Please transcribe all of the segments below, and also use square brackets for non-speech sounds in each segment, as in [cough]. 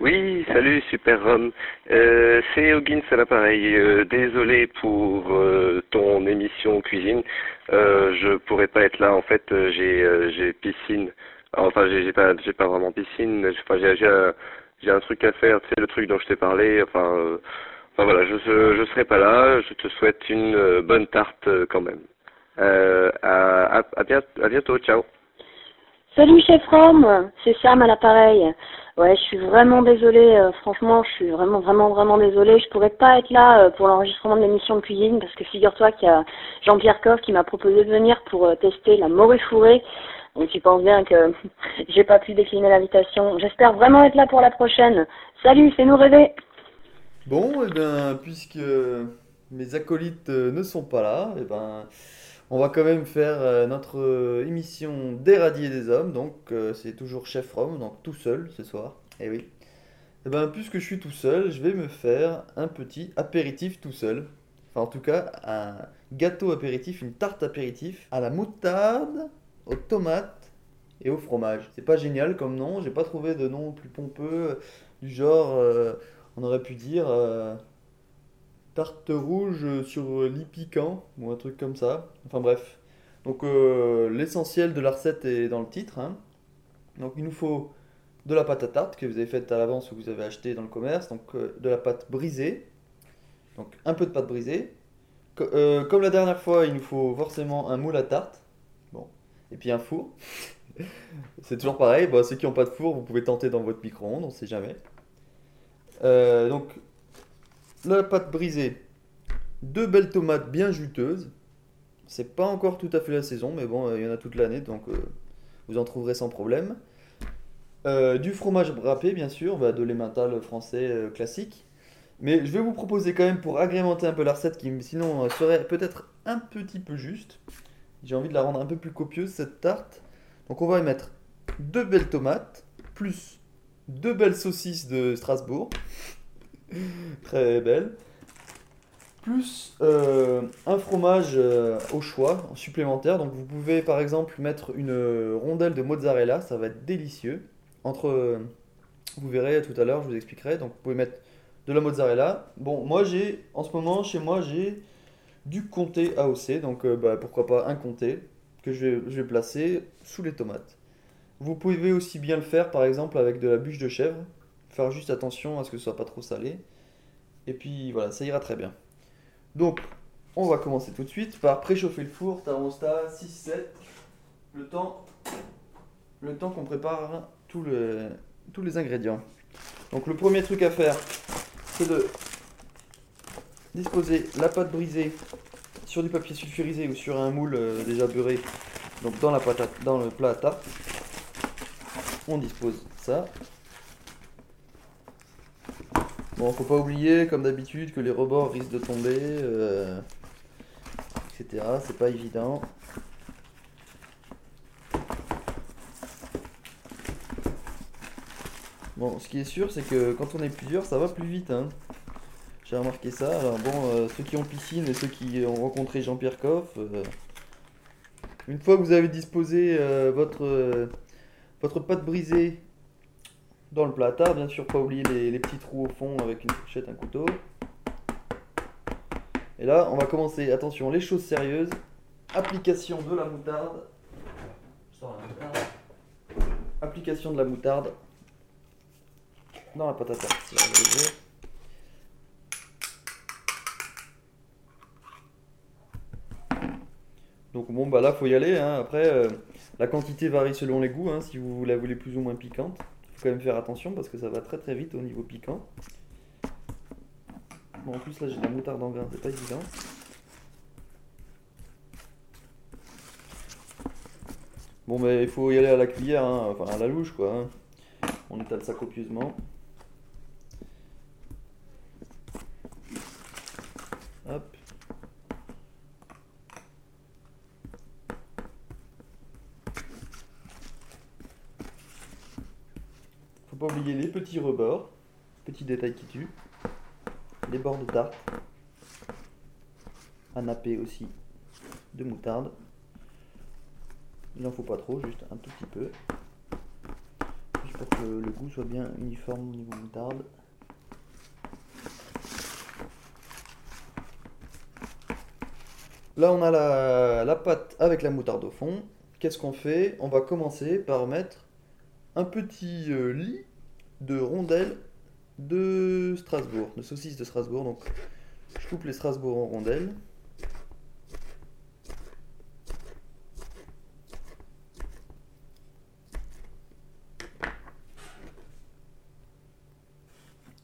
Oui, salut Super Rom. Euh, c'est Hoggins à l'appareil. Euh, désolé pour euh, ton émission cuisine. Euh, je pourrais pas être là. En fait, j'ai j'ai piscine. Enfin, j'ai pas j'ai pas vraiment piscine. Enfin, j'ai j'ai un, j'ai un truc à faire. Tu sais le truc dont je t'ai parlé. Enfin, enfin voilà, je je serai pas là. Je te souhaite une bonne tarte quand même. À, à, à bien- à bientôt. Ciao. Salut chef Rom, c'est Sam à l'appareil. Ouais, je suis vraiment désolée, euh, franchement, je suis vraiment, vraiment, vraiment désolée. Je pourrais pas être là euh, pour l'enregistrement de l'émission de cuisine parce que figure-toi qu'il y a Jean-Pierre Coff qui m'a proposé de venir pour euh, tester la morue fourrée. Donc tu penses bien que [laughs] j'ai pas pu décliner l'invitation. J'espère vraiment être là pour la prochaine. Salut, fais-nous rêver. Bon, et ben, puisque mes acolytes ne sont pas là, et ben, on va quand même faire euh, notre euh, émission des radiers des hommes. Donc, euh, c'est toujours Chef Rome, donc tout seul ce soir. Et oui. Et ben, puisque je suis tout seul, je vais me faire un petit apéritif tout seul. Enfin, en tout cas, un gâteau apéritif, une tarte apéritif à la moutarde, aux tomates et au fromage. C'est pas génial comme nom, j'ai pas trouvé de nom plus pompeux, du genre. on aurait pu dire tarte rouge sur lit piquant ou un truc comme ça. Enfin bref. Donc euh, l'essentiel de la recette est dans le titre. hein. Donc il nous faut de la pâte à tarte que vous avez faite à l'avance ou que vous avez acheté dans le commerce. Donc euh, de la pâte brisée. Donc un peu de pâte brisée. Euh, comme la dernière fois, il nous faut forcément un moule à tarte. Bon. Et puis un four. [laughs] C'est toujours pareil. Bon, ceux qui n'ont pas de four, vous pouvez tenter dans votre micro-ondes, on sait jamais. Donc, la pâte brisée, deux belles tomates bien juteuses. C'est pas encore tout à fait la saison, mais bon, euh, il y en a toute l'année, donc euh, vous en trouverez sans problème. Euh, du fromage râpé, bien sûr, bah, de l'emmental français classique. Mais je vais vous proposer quand même, pour agrémenter un peu la recette, qui sinon serait peut-être un petit peu juste. J'ai envie de la rendre un peu plus copieuse, cette tarte. Donc on va y mettre deux belles tomates, plus deux belles saucisses de Strasbourg, [laughs] très belles, plus euh, un fromage euh, au choix en supplémentaire. Donc vous pouvez par exemple mettre une rondelle de mozzarella, ça va être délicieux. Entre, euh, vous verrez tout à l'heure, je vous expliquerai. Donc vous pouvez mettre de la mozzarella. Bon, moi j'ai, en ce moment chez moi j'ai du comté AOC, donc bah, pourquoi pas un comté que je vais placer sous les tomates. Vous pouvez aussi bien le faire par exemple avec de la bûche de chèvre. Faire juste attention à ce que ce soit pas trop salé. Et puis voilà, ça ira très bien. Donc, on va commencer tout de suite par préchauffer le four, thermostat 6-7. Le temps, le temps qu'on prépare tous les ingrédients. Donc le premier truc à faire, c'est de disposer la pâte brisée sur du papier sulfurisé ou sur un moule euh, déjà beurré. Donc dans, la pâte à- dans le plat à tarte, on dispose ça. Bon, faut pas oublier, comme d'habitude, que les rebords risquent de tomber, euh, etc. C'est pas évident. Bon, ce qui est sûr, c'est que quand on est plusieurs, ça va plus vite. Hein. J'ai remarqué ça. Alors bon, euh, ceux qui ont piscine et ceux qui ont rencontré Jean-Pierre Coff, euh, une fois que vous avez disposé votre, votre pâte brisée dans le plat à tarte, bien sûr, pas oublier les, petits trous au fond avec une fourchette, un couteau. Et là, on va commencer, attention, les choses sérieuses. Application de la moutarde. Application de la moutarde dans la pâte à tarte. Donc bon bah là faut y aller hein. Après euh, la quantité varie selon les goûts hein. Si vous la voulez plus ou moins piquante Faut quand même faire attention parce que ça va très très vite au niveau piquant Bon en plus là j'ai de la moutarde c'est pas évident Bon mais il faut y aller à la cuillère hein. Enfin à la louche quoi hein. On étale ça copieusement Hop Faut pas oublier les petits rebords, petit détail qui tue, les bords de tarte, un nappé aussi de moutarde. Il en faut pas trop, juste un tout petit peu. Juste pour que le goût soit bien uniforme au niveau moutarde. Là, on a la, la pâte avec la moutarde au fond. Qu'est-ce qu'on fait? On va commencer par mettre un petit euh, lit de rondelles de Strasbourg, de saucisses de Strasbourg. Donc, je coupe les Strasbourg en rondelles.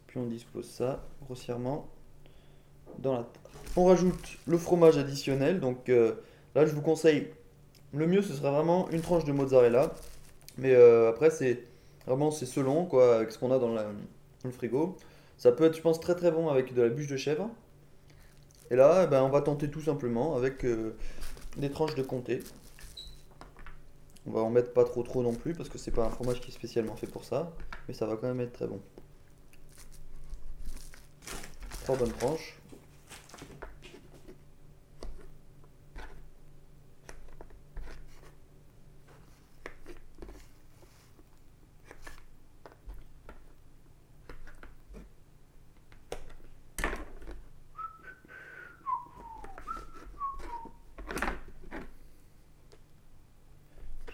Puis on dispose ça grossièrement dans la. On rajoute le fromage additionnel. Donc euh, là, je vous conseille, le mieux ce serait vraiment une tranche de mozzarella. Mais euh, après, c'est vraiment c'est selon quoi, avec ce qu'on a dans, le frigo. Ça peut être, je pense, très très bon avec de la bûche de chèvre. Et là, eh ben, on va tenter tout simplement avec euh, des tranches de comté. On va en mettre pas trop trop non plus parce que c'est pas un fromage qui est spécialement fait pour ça. Mais ça va quand même être très bon. Trois bonnes tranches.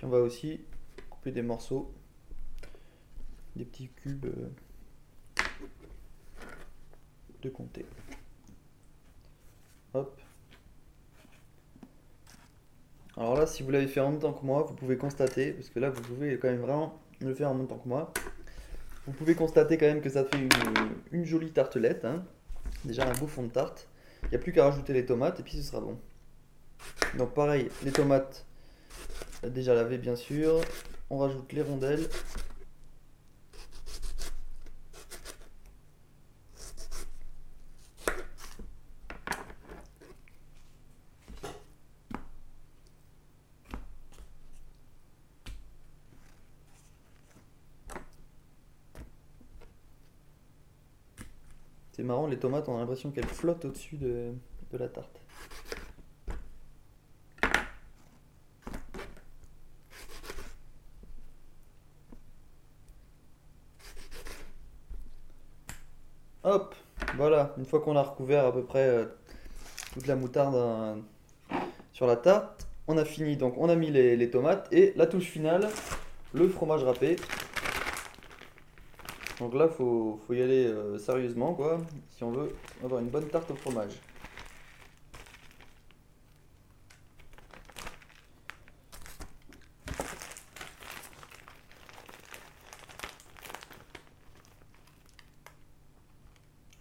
On va aussi couper des morceaux, des petits cubes euh, de comté. Hop. Alors là, si vous l'avez fait en même temps que moi, vous pouvez constater, parce que là, vous pouvez quand même vraiment le faire en même temps que moi. Vous pouvez constater quand même que ça fait une, jolie tartelette. hein. Déjà un beau fond de tarte. Il n'y a plus qu'à rajouter les tomates et puis ce sera bon. Donc pareil, les tomates déjà lavées bien sûr. On rajoute les rondelles. C'est marrant, les tomates, on a l'impression qu'elles flottent au-dessus de, de la tarte. Hop, voilà, une fois qu'on a recouvert à peu près euh, toute la moutarde euh, sur la tarte, on a fini, donc on a mis les, tomates et la touche finale, le fromage râpé. Donc là, faut, faut y aller euh, sérieusement, quoi, si on veut avoir une bonne tarte au fromage.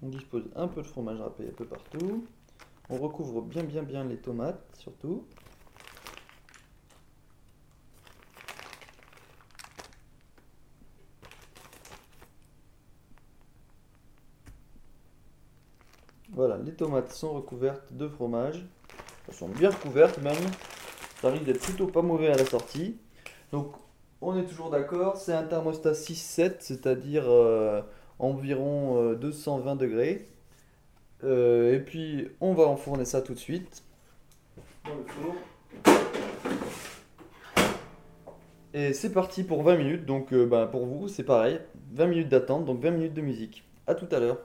On dispose un peu de fromage râpé un peu partout. On recouvre bien bien bien les tomates surtout. Voilà, les tomates sont recouvertes de fromage. Elles sont bien recouvertes même. Ça risque d'être plutôt pas mauvais à la sortie. Donc on est toujours d'accord, c'est un thermostat 6-7, c'est-à-dire euh, environ euh, 220 degrés. Euh, et puis on va enfourner ça tout de suite dans le four. Et c'est parti pour 20 minutes, donc euh, bah, pour vous c'est pareil, 20 minutes d'attente, donc 20 minutes de musique. A tout à l'heure.